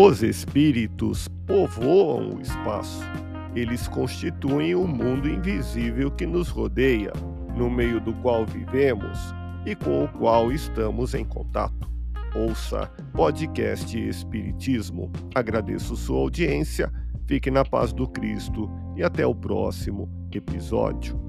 Os espíritos povoam o espaço. Eles constituem o mundo invisível que nos rodeia, no meio do qual vivemos e com o qual estamos em contato. Ouça podcast Espiritismo. Agradeço sua audiência, fique na paz do Cristo e até o próximo episódio.